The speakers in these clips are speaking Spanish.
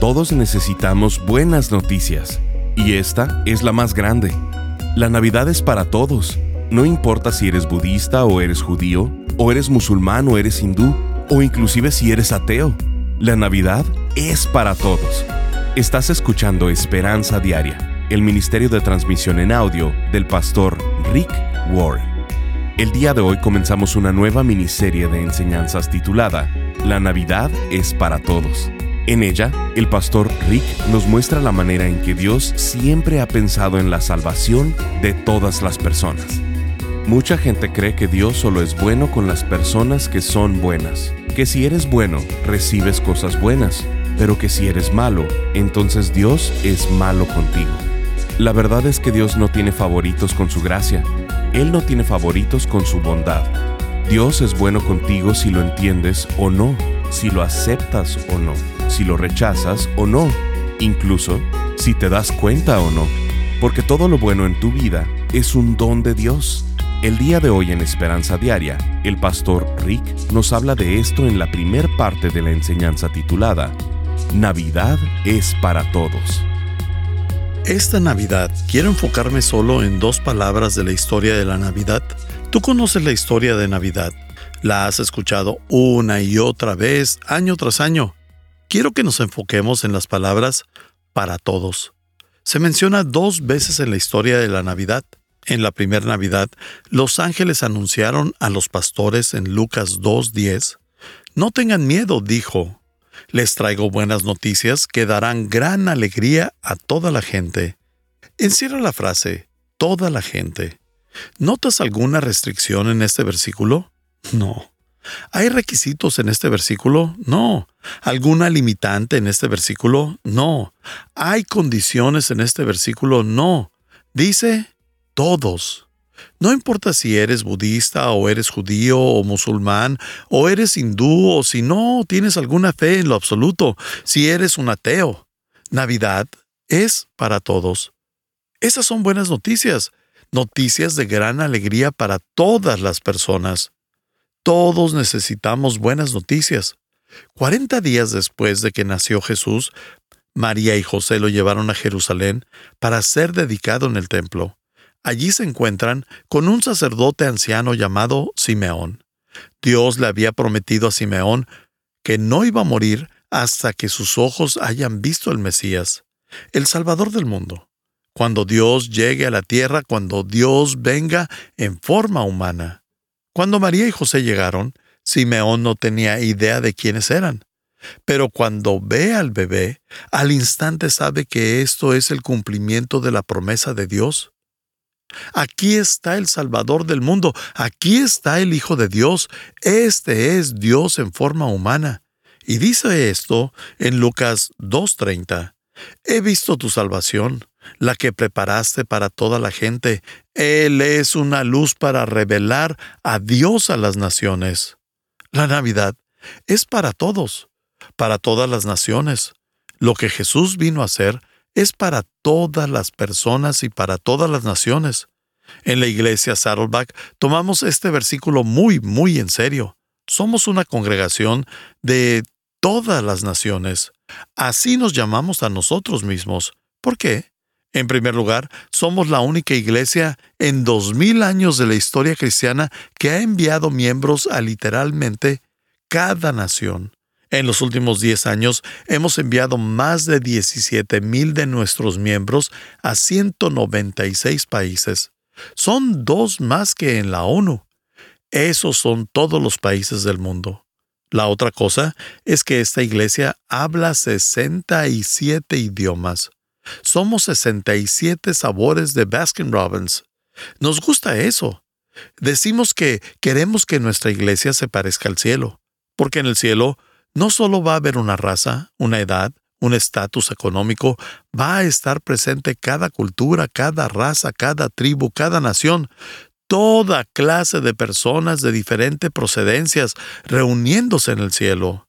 Todos necesitamos buenas noticias, y esta es la más grande. La Navidad es para todos, no importa si eres budista o eres judío, o eres musulmán o eres hindú, o inclusive si eres ateo. La Navidad es para todos. Estás escuchando Esperanza Diaria, el Ministerio de Transmisión en Audio del pastor Rick Warren. El día de hoy comenzamos una nueva miniserie de enseñanzas titulada La Navidad es para todos. En ella, el pastor Rick nos muestra la manera en que Dios siempre ha pensado en la salvación de todas las personas. Mucha gente cree que Dios solo es bueno con las personas que son buenas, que si eres bueno, recibes cosas buenas, pero que si eres malo, entonces Dios es malo contigo. La verdad es que Dios no tiene favoritos con su gracia, Él no tiene favoritos con su bondad. Dios es bueno contigo si lo entiendes o no, si lo aceptas o no si lo rechazas o no, incluso si te das cuenta o no, porque todo lo bueno en tu vida es un don de Dios. El día de hoy en Esperanza Diaria, el pastor Rick nos habla de esto en la primer parte de la enseñanza titulada Navidad es para todos. Esta Navidad quiero enfocarme solo en dos palabras de la historia de la Navidad. Tú conoces la historia de Navidad, la has escuchado una y otra vez, año tras año quiero que nos enfoquemos en las palabras para todos. Se menciona dos veces en la historia de la Navidad. En la primera Navidad, los ángeles anunciaron a los pastores en Lucas 2.10, No tengan miedo, dijo, les traigo buenas noticias que darán gran alegría a toda la gente. Encierra la frase, toda la gente. ¿Notas alguna restricción en este versículo? No. ¿Hay requisitos en este versículo? No. ¿Alguna limitante en este versículo? No. ¿Hay condiciones en este versículo? No. Dice todos. No importa si eres budista o eres judío o musulmán o eres hindú o si no tienes alguna fe en lo absoluto, si eres un ateo. Navidad es para todos. Esas son buenas noticias, noticias de gran alegría para todas las personas. Todos necesitamos buenas noticias. Cuarenta días después de que nació Jesús, María y José lo llevaron a Jerusalén para ser dedicado en el templo. Allí se encuentran con un sacerdote anciano llamado Simeón. Dios le había prometido a Simeón que no iba a morir hasta que sus ojos hayan visto al Mesías, el Salvador del mundo. Cuando Dios llegue a la tierra, cuando Dios venga en forma humana. Cuando María y José llegaron, Simeón no tenía idea de quiénes eran. Pero cuando ve al bebé, al instante sabe que esto es el cumplimiento de la promesa de Dios. Aquí está el Salvador del mundo, aquí está el Hijo de Dios, este es Dios en forma humana. Y dice esto en Lucas 2.30. He visto tu salvación, la que preparaste para toda la gente. Él es una luz para revelar a Dios a las naciones. La Navidad es para todos, para todas las naciones. Lo que Jesús vino a hacer es para todas las personas y para todas las naciones. En la iglesia Saddleback tomamos este versículo muy, muy en serio. Somos una congregación de todas las naciones. Así nos llamamos a nosotros mismos. ¿Por qué? En primer lugar, somos la única iglesia en dos mil años de la historia cristiana que ha enviado miembros a literalmente cada nación. En los últimos diez años hemos enviado más de 17 mil de nuestros miembros a 196 países. Son dos más que en la ONU. Esos son todos los países del mundo. La otra cosa es que esta iglesia habla 67 idiomas. Somos 67 sabores de Baskin Robbins. Nos gusta eso. Decimos que queremos que nuestra iglesia se parezca al cielo, porque en el cielo no solo va a haber una raza, una edad, un estatus económico, va a estar presente cada cultura, cada raza, cada tribu, cada nación, toda clase de personas de diferentes procedencias reuniéndose en el cielo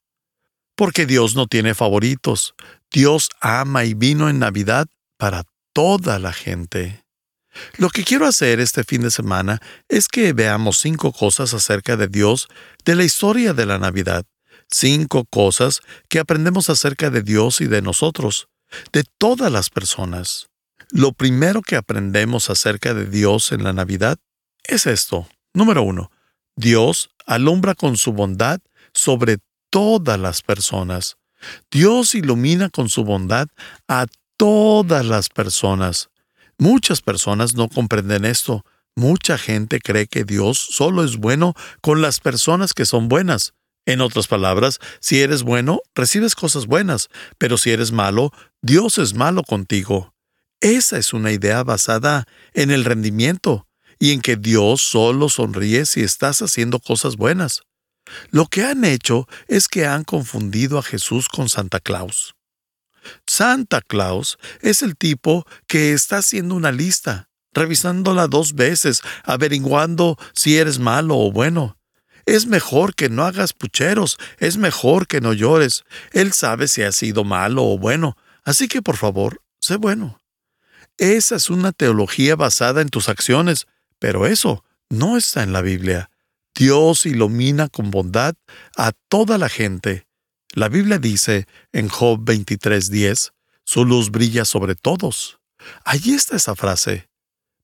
porque Dios no tiene favoritos. Dios ama y vino en Navidad para toda la gente. Lo que quiero hacer este fin de semana es que veamos cinco cosas acerca de Dios de la historia de la Navidad, cinco cosas que aprendemos acerca de Dios y de nosotros, de todas las personas. Lo primero que aprendemos acerca de Dios en la Navidad es esto. Número uno, Dios alumbra con su bondad sobre todas las personas. Dios ilumina con su bondad a todas las personas. Muchas personas no comprenden esto. Mucha gente cree que Dios solo es bueno con las personas que son buenas. En otras palabras, si eres bueno, recibes cosas buenas, pero si eres malo, Dios es malo contigo. Esa es una idea basada en el rendimiento y en que Dios solo sonríe si estás haciendo cosas buenas. Lo que han hecho es que han confundido a Jesús con Santa Claus. Santa Claus es el tipo que está haciendo una lista, revisándola dos veces, averiguando si eres malo o bueno. Es mejor que no hagas pucheros, es mejor que no llores. Él sabe si has sido malo o bueno, así que por favor, sé bueno. Esa es una teología basada en tus acciones, pero eso no está en la Biblia. Dios ilumina con bondad a toda la gente. La Biblia dice en Job 23:10, su luz brilla sobre todos. Allí está esa frase.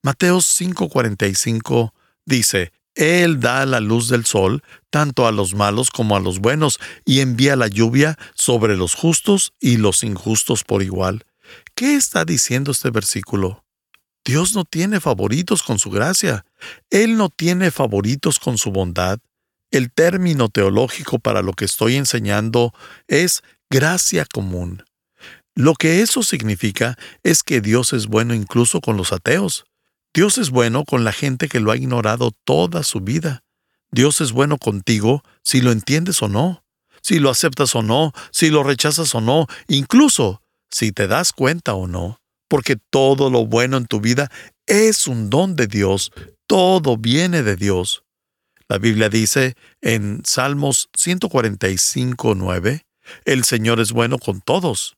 Mateo 5:45 dice, Él da la luz del sol tanto a los malos como a los buenos y envía la lluvia sobre los justos y los injustos por igual. ¿Qué está diciendo este versículo? Dios no tiene favoritos con su gracia. Él no tiene favoritos con su bondad. El término teológico para lo que estoy enseñando es gracia común. Lo que eso significa es que Dios es bueno incluso con los ateos. Dios es bueno con la gente que lo ha ignorado toda su vida. Dios es bueno contigo si lo entiendes o no, si lo aceptas o no, si lo rechazas o no, incluso si te das cuenta o no porque todo lo bueno en tu vida es un don de Dios, todo viene de Dios. La Biblia dice en Salmos 145, 9, el Señor es bueno con todos.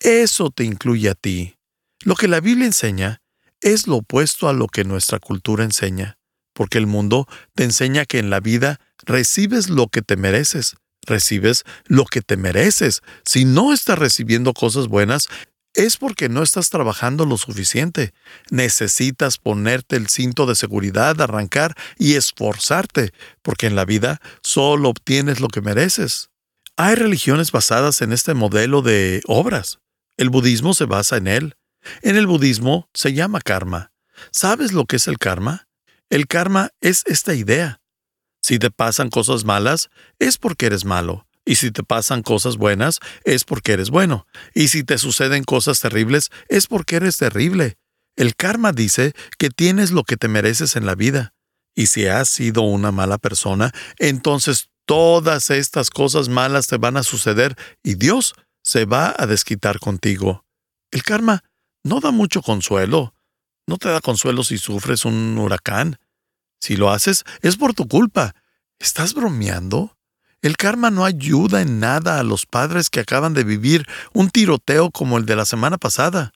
Eso te incluye a ti. Lo que la Biblia enseña es lo opuesto a lo que nuestra cultura enseña, porque el mundo te enseña que en la vida recibes lo que te mereces, recibes lo que te mereces. Si no estás recibiendo cosas buenas, es porque no estás trabajando lo suficiente. Necesitas ponerte el cinto de seguridad, arrancar y esforzarte, porque en la vida solo obtienes lo que mereces. Hay religiones basadas en este modelo de obras. El budismo se basa en él. En el budismo se llama karma. ¿Sabes lo que es el karma? El karma es esta idea. Si te pasan cosas malas, es porque eres malo. Y si te pasan cosas buenas, es porque eres bueno. Y si te suceden cosas terribles, es porque eres terrible. El karma dice que tienes lo que te mereces en la vida. Y si has sido una mala persona, entonces todas estas cosas malas te van a suceder y Dios se va a desquitar contigo. El karma no da mucho consuelo. No te da consuelo si sufres un huracán. Si lo haces, es por tu culpa. ¿Estás bromeando? El karma no ayuda en nada a los padres que acaban de vivir un tiroteo como el de la semana pasada.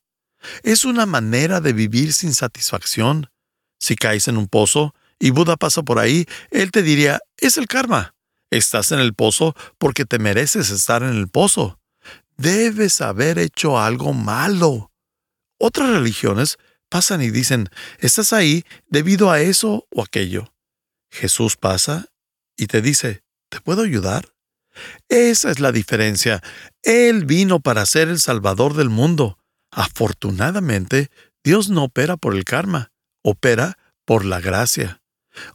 Es una manera de vivir sin satisfacción. Si caes en un pozo y Buda pasa por ahí, él te diría, es el karma. Estás en el pozo porque te mereces estar en el pozo. Debes haber hecho algo malo. Otras religiones pasan y dicen, estás ahí debido a eso o aquello. Jesús pasa y te dice, ¿Te puedo ayudar? Esa es la diferencia. Él vino para ser el Salvador del mundo. Afortunadamente, Dios no opera por el karma, opera por la gracia.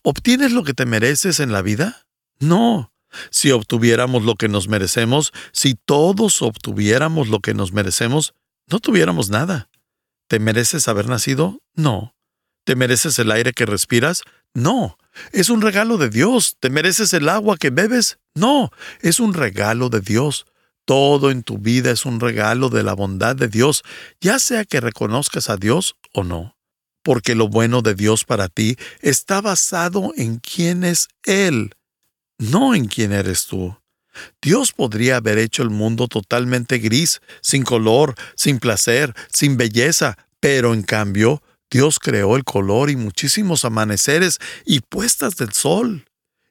¿Obtienes lo que te mereces en la vida? No. Si obtuviéramos lo que nos merecemos, si todos obtuviéramos lo que nos merecemos, no tuviéramos nada. ¿Te mereces haber nacido? No. ¿Te mereces el aire que respiras? No. Es un regalo de Dios. ¿Te mereces el agua que bebes? No, es un regalo de Dios. Todo en tu vida es un regalo de la bondad de Dios, ya sea que reconozcas a Dios o no. Porque lo bueno de Dios para ti está basado en quién es Él, no en quién eres tú. Dios podría haber hecho el mundo totalmente gris, sin color, sin placer, sin belleza, pero en cambio Dios creó el color y muchísimos amaneceres y puestas del sol.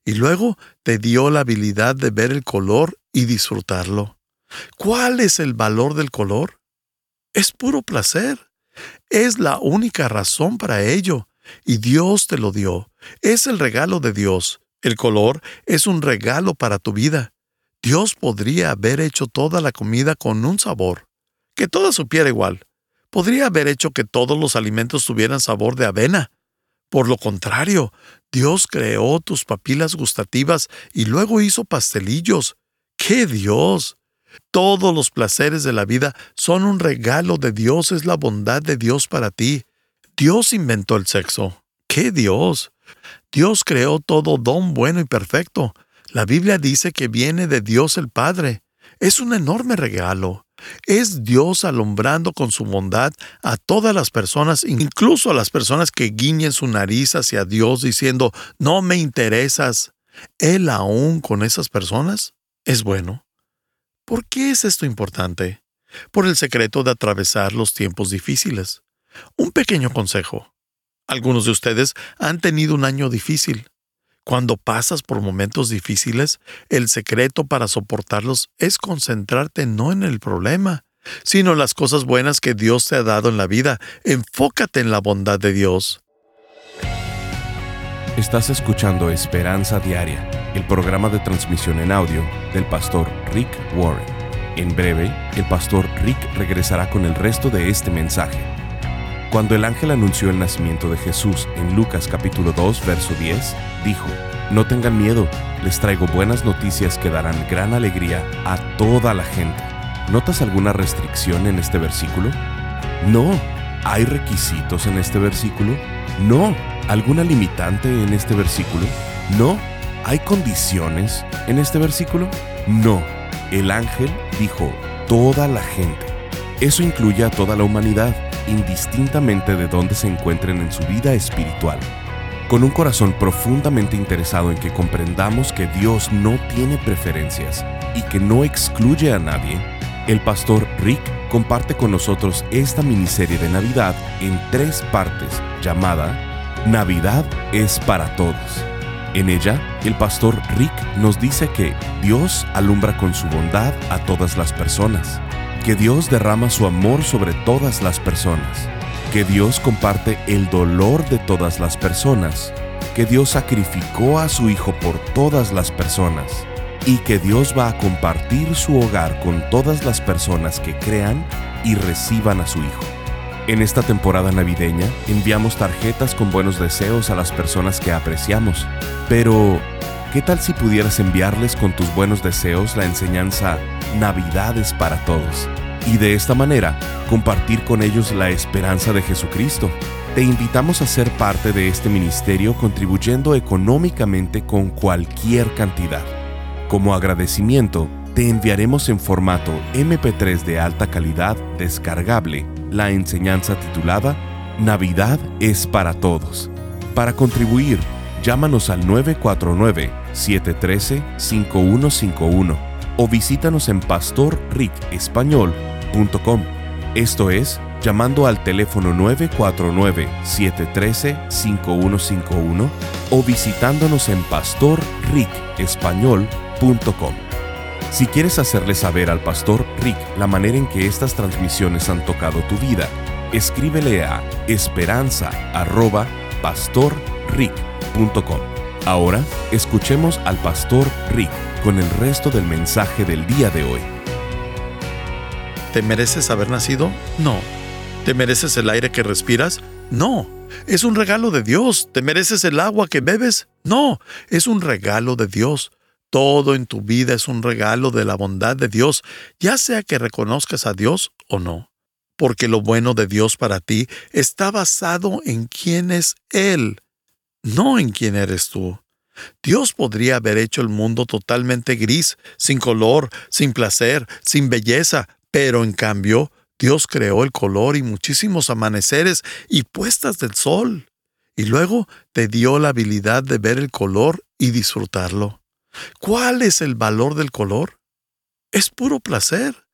y luego te dio la habilidad de ver el color y disfrutarlo. ¿Cuál es el valor del color? Es puro placer. Es la única razón para ello, y Dios te lo dio. Es el regalo de Dios. El color es un regalo para tu vida. Dios podría haber hecho toda la comida con un sabor, que toda supiera igual. Podría haber hecho que todos los alimentos tuvieran sabor de avena. Por lo contrario, Dios creó tus papilas gustativas y luego hizo pastelillos. ¡Qué Dios! Todos los placeres de la vida son un regalo de Dios, es la bondad de Dios para ti. Dios inventó el sexo. ¡Qué Dios! Dios creó todo don bueno y perfecto. La Biblia dice que viene de Dios el Padre. Es un enorme regalo. Es Dios alumbrando con su bondad a todas las personas, incluso a las personas que guiñen su nariz hacia Dios diciendo, no me interesas. Él aún con esas personas es bueno. ¿Por qué es esto importante? Por el secreto de atravesar los tiempos difíciles. Un pequeño consejo. Algunos de ustedes han tenido un año difícil. Cuando pasas por momentos difíciles, el secreto para soportarlos es concentrarte no en el problema, sino en las cosas buenas que Dios te ha dado en la vida. Enfócate en la bondad de Dios. Estás escuchando Esperanza Diaria, el programa de transmisión en audio del pastor Rick Warren. En breve, el pastor Rick regresará con el resto de este mensaje. Cuando el ángel anunció el nacimiento de Jesús en Lucas capítulo 2, verso 10, dijo, No tengan miedo, les traigo buenas noticias que darán gran alegría a toda la gente. ¿Notas alguna restricción en este versículo? No. ¿Hay requisitos en este versículo? No alguna limitante en este versículo? No. ¿Hay condiciones en este versículo? No. El ángel dijo, toda la gente. Eso incluye a toda la humanidad, indistintamente de dónde se encuentren en su vida espiritual. Con un corazón profundamente interesado en que comprendamos que Dios no tiene preferencias y que no excluye a nadie, el pastor Rick comparte con nosotros esta miniserie de Navidad en tres partes llamada Navidad es para todos. En ella, el pastor Rick nos dice que Dios alumbra con su bondad a todas las personas, que Dios derrama su amor sobre todas las personas, que Dios comparte el dolor de todas las personas, que Dios sacrificó a su Hijo por todas las personas y que Dios va a compartir su hogar con todas las personas que crean y reciban a su Hijo. En esta temporada navideña enviamos tarjetas con buenos deseos a las personas que apreciamos. Pero, ¿qué tal si pudieras enviarles con tus buenos deseos la enseñanza Navidades para todos? Y de esta manera compartir con ellos la esperanza de Jesucristo. Te invitamos a ser parte de este ministerio contribuyendo económicamente con cualquier cantidad. Como agradecimiento, te enviaremos en formato MP3 de alta calidad descargable la enseñanza titulada Navidad es para todos. Para contribuir, llámanos al 949-713-5151 o visítanos en pastorricespañol.com. Esto es, llamando al teléfono 949-713-5151 o visitándonos en pastorricespañol.com. Si quieres hacerle saber al pastor Rick la manera en que estas transmisiones han tocado tu vida, escríbele a esperanza.pastorrick.com. Ahora escuchemos al pastor Rick con el resto del mensaje del día de hoy. ¿Te mereces haber nacido? No. ¿Te mereces el aire que respiras? No. ¿Es un regalo de Dios? ¿Te mereces el agua que bebes? No. Es un regalo de Dios. Todo en tu vida es un regalo de la bondad de Dios, ya sea que reconozcas a Dios o no. Porque lo bueno de Dios para ti está basado en quién es Él, no en quién eres tú. Dios podría haber hecho el mundo totalmente gris, sin color, sin placer, sin belleza, pero en cambio Dios creó el color y muchísimos amaneceres y puestas del sol. Y luego te dio la habilidad de ver el color y disfrutarlo. ¿Cuál es el valor del color? Es puro placer.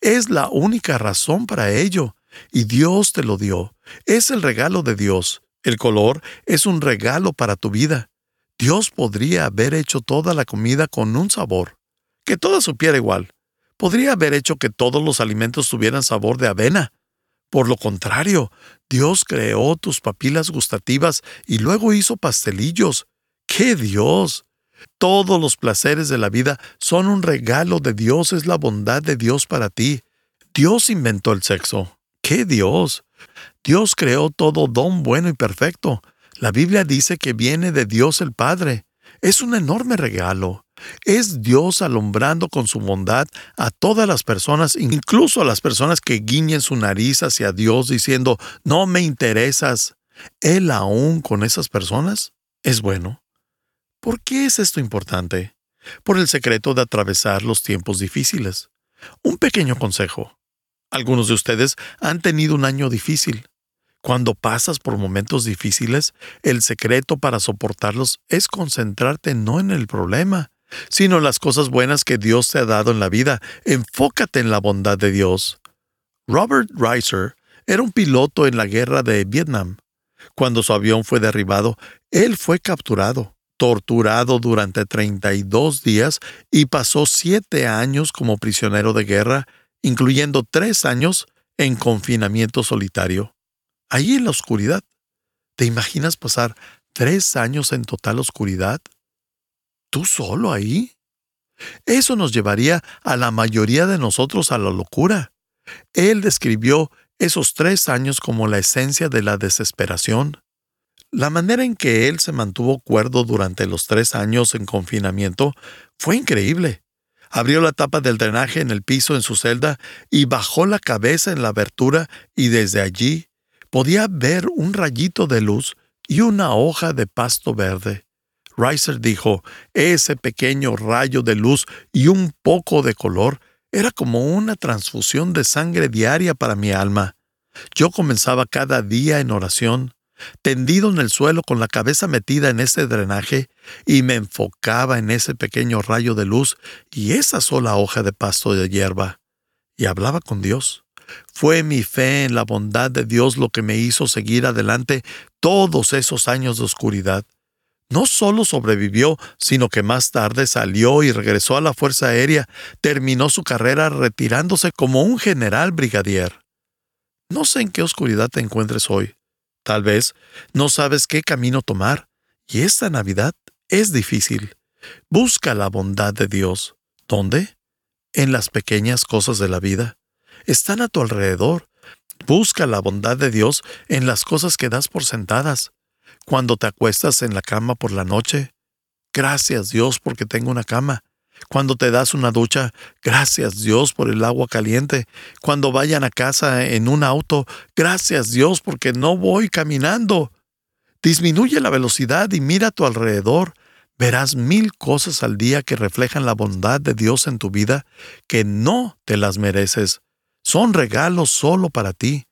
Es la única razón para ello. Y Dios te lo dio. Es el regalo de Dios. El color es un regalo para tu vida. Dios podría haber hecho toda la comida con un sabor, que toda supiera igual. Podría haber hecho que todos los alimentos tuvieran sabor de avena. Por lo contrario, Dios creó tus papilas gustativas y luego hizo pastelillos. ¡Qué Dios! Todos los placeres de la vida son un regalo de Dios, es la bondad de Dios para ti. Dios inventó el sexo. ¡Qué Dios! Dios creó todo don bueno y perfecto. La Biblia dice que viene de Dios el Padre. Es un enorme regalo. Es Dios alumbrando con su bondad a todas las personas, incluso a las personas que guiñen su nariz hacia Dios diciendo, no me interesas. Él aún con esas personas es bueno. ¿Por qué es esto importante? Por el secreto de atravesar los tiempos difíciles. Un pequeño consejo. Algunos de ustedes han tenido un año difícil. Cuando pasas por momentos difíciles, el secreto para soportarlos es concentrarte no en el problema, sino las cosas buenas que Dios te ha dado en la vida. Enfócate en la bondad de Dios. Robert Reiser era un piloto en la guerra de Vietnam. Cuando su avión fue derribado, él fue capturado, torturado durante 32 días y pasó siete años como prisionero de guerra, incluyendo tres años en confinamiento solitario ahí en la oscuridad. ¿Te imaginas pasar tres años en total oscuridad? ¿Tú solo ahí? Eso nos llevaría a la mayoría de nosotros a la locura. Él describió esos tres años como la esencia de la desesperación. La manera en que él se mantuvo cuerdo durante los tres años en confinamiento fue increíble. Abrió la tapa del drenaje en el piso en su celda y bajó la cabeza en la abertura y desde allí podía ver un rayito de luz y una hoja de pasto verde. Reiser dijo, ese pequeño rayo de luz y un poco de color era como una transfusión de sangre diaria para mi alma. Yo comenzaba cada día en oración, tendido en el suelo con la cabeza metida en ese drenaje, y me enfocaba en ese pequeño rayo de luz y esa sola hoja de pasto de hierba, y hablaba con Dios. Fue mi fe en la bondad de Dios lo que me hizo seguir adelante todos esos años de oscuridad. No solo sobrevivió, sino que más tarde salió y regresó a la Fuerza Aérea, terminó su carrera retirándose como un general brigadier. No sé en qué oscuridad te encuentres hoy. Tal vez no sabes qué camino tomar, y esta Navidad es difícil. Busca la bondad de Dios. ¿Dónde? En las pequeñas cosas de la vida están a tu alrededor. Busca la bondad de Dios en las cosas que das por sentadas. Cuando te acuestas en la cama por la noche, gracias Dios porque tengo una cama. Cuando te das una ducha, gracias Dios por el agua caliente. Cuando vayan a casa en un auto, gracias Dios porque no voy caminando. Disminuye la velocidad y mira a tu alrededor. Verás mil cosas al día que reflejan la bondad de Dios en tu vida que no te las mereces son regalos solo para ti.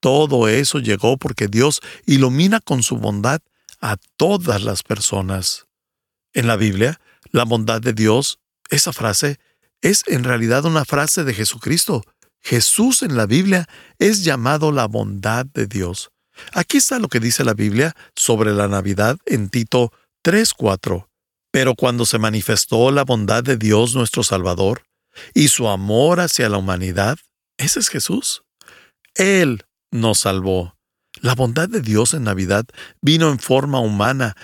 Todo eso llegó porque Dios ilumina con su bondad a todas las personas. En la Biblia, la bondad de Dios, esa frase, es en realidad una frase de Jesucristo. Jesús en la Biblia es llamado la bondad de Dios. Aquí está lo que dice la Biblia sobre la Navidad en Tito 3:4. Pero cuando se manifestó la bondad de Dios nuestro Salvador y su amor hacia la humanidad, ese es Jesús. Él nos salvó. La bondad de Dios en Navidad vino en forma humana.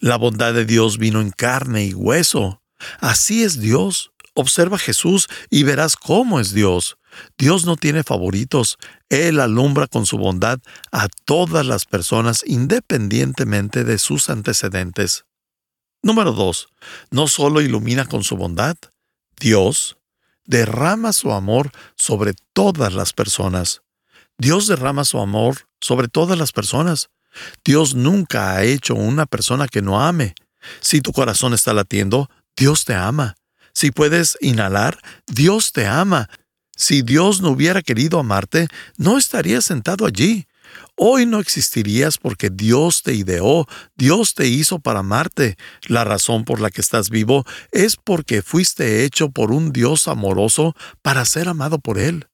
La bondad de Dios vino en carne y hueso. Así es Dios. Observa a Jesús y verás cómo es Dios. Dios no tiene favoritos. Él alumbra con su bondad a todas las personas independientemente de sus antecedentes. Número 2. No solo ilumina con su bondad. Dios derrama su amor sobre todas las personas. Dios derrama su amor sobre todas las personas. Dios nunca ha hecho una persona que no ame. Si tu corazón está latiendo, Dios te ama. Si puedes inhalar, Dios te ama. Si Dios no hubiera querido amarte, no estarías sentado allí. Hoy no existirías porque Dios te ideó, Dios te hizo para amarte. La razón por la que estás vivo es porque fuiste hecho por un Dios amoroso para ser amado por Él.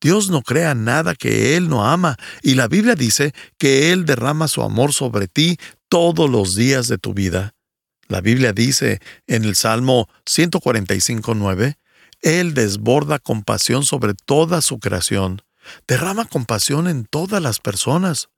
Dios no crea nada que Él no ama, y la Biblia dice que Él derrama su amor sobre ti todos los días de tu vida. La Biblia dice en el Salmo 145.9, Él desborda compasión sobre toda su creación, derrama compasión en todas las personas.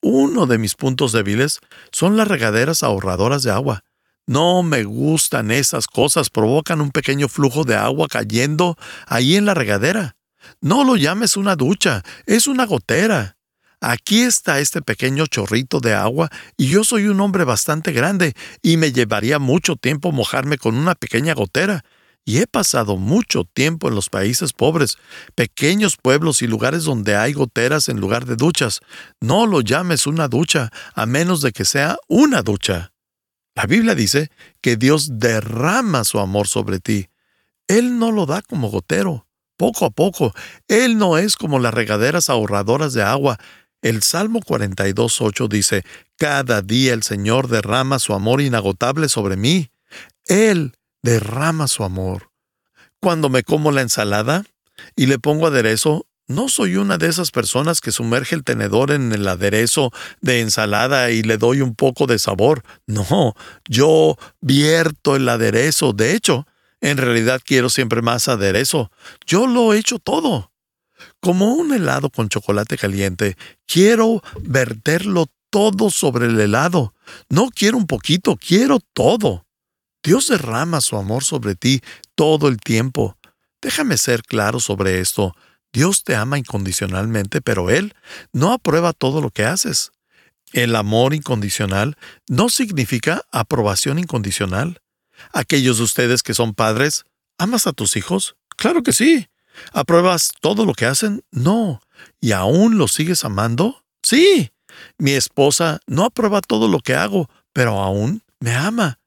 Uno de mis puntos débiles son las regaderas ahorradoras de agua. No me gustan esas cosas, provocan un pequeño flujo de agua cayendo ahí en la regadera. No lo llames una ducha, es una gotera. Aquí está este pequeño chorrito de agua y yo soy un hombre bastante grande y me llevaría mucho tiempo mojarme con una pequeña gotera. Y he pasado mucho tiempo en los países pobres, pequeños pueblos y lugares donde hay goteras en lugar de duchas. No lo llames una ducha, a menos de que sea una ducha. La Biblia dice que Dios derrama su amor sobre ti. Él no lo da como gotero, poco a poco. Él no es como las regaderas ahorradoras de agua. El Salmo 42.8 dice, Cada día el Señor derrama su amor inagotable sobre mí. Él derrama su amor. Cuando me como la ensalada y le pongo aderezo, no soy una de esas personas que sumerge el tenedor en el aderezo de ensalada y le doy un poco de sabor. No, yo vierto el aderezo. De hecho, en realidad quiero siempre más aderezo. Yo lo he hecho todo. Como un helado con chocolate caliente, quiero verterlo todo sobre el helado. No quiero un poquito, quiero todo. Dios derrama su amor sobre ti todo el tiempo. Déjame ser claro sobre esto. Dios te ama incondicionalmente, pero Él no aprueba todo lo que haces. El amor incondicional no significa aprobación incondicional. Aquellos de ustedes que son padres, ¿amas a tus hijos? Claro que sí. ¿Apruebas todo lo que hacen? No. ¿Y aún los sigues amando? Sí. Mi esposa no aprueba todo lo que hago, pero aún me ama.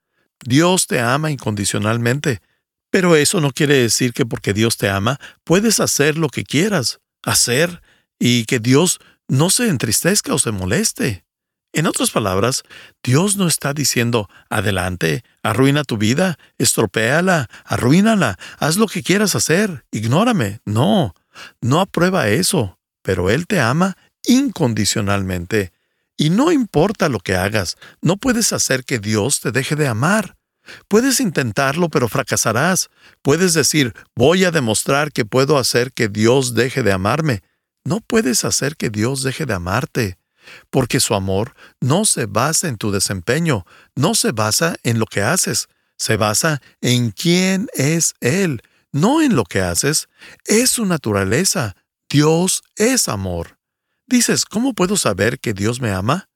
Dios te ama incondicionalmente, pero eso no quiere decir que porque Dios te ama puedes hacer lo que quieras hacer y que Dios no se entristezca o se moleste. En otras palabras, Dios no está diciendo, adelante, arruina tu vida, estropéala, arruínala, haz lo que quieras hacer, ignórame. No, no aprueba eso, pero Él te ama incondicionalmente y no importa lo que hagas, no puedes hacer que Dios te deje de amar. Puedes intentarlo, pero fracasarás. Puedes decir, voy a demostrar que puedo hacer que Dios deje de amarme. No puedes hacer que Dios deje de amarte, porque su amor no se basa en tu desempeño, no se basa en lo que haces, se basa en quién es Él, no en lo que haces. Es su naturaleza. Dios es amor. Dices, ¿cómo puedo saber que Dios me ama?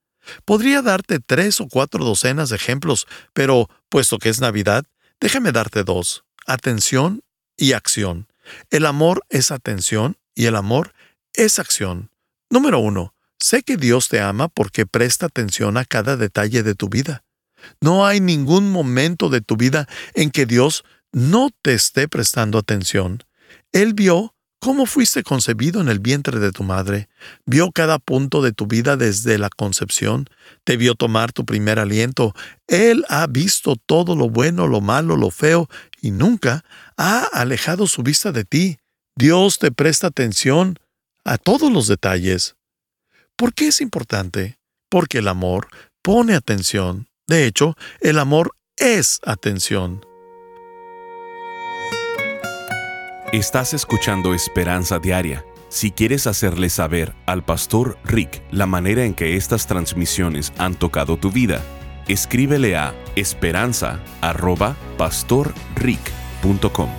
Podría darte tres o cuatro docenas de ejemplos, pero, puesto que es Navidad, déjame darte dos. Atención y acción. El amor es atención y el amor es acción. Número uno, sé que Dios te ama porque presta atención a cada detalle de tu vida. No hay ningún momento de tu vida en que Dios no te esté prestando atención. Él vio cómo fuiste concebido en el vientre de tu madre, vio cada punto de tu vida desde la concepción, te vio tomar tu primer aliento, Él ha visto todo lo bueno, lo malo, lo feo, y nunca ha alejado su vista de ti. Dios te presta atención a todos los detalles. ¿Por qué es importante? Porque el amor pone atención. De hecho, el amor es atención. Estás escuchando Esperanza Diaria. Si quieres hacerle saber al pastor Rick la manera en que estas transmisiones han tocado tu vida, escríbele a esperanza.pastorrick.com.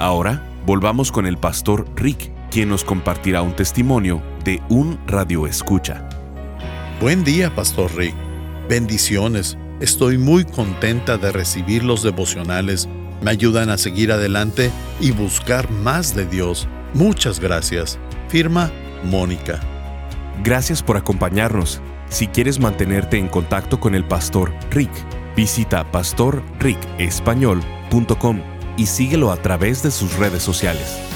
Ahora volvamos con el pastor Rick, quien nos compartirá un testimonio de un radio escucha. Buen día, pastor Rick. Bendiciones. Estoy muy contenta de recibir los devocionales me ayudan a seguir adelante y buscar más de Dios. Muchas gracias. Firma Mónica. Gracias por acompañarnos. Si quieres mantenerte en contacto con el pastor Rick, visita pastorricespañol.com y síguelo a través de sus redes sociales.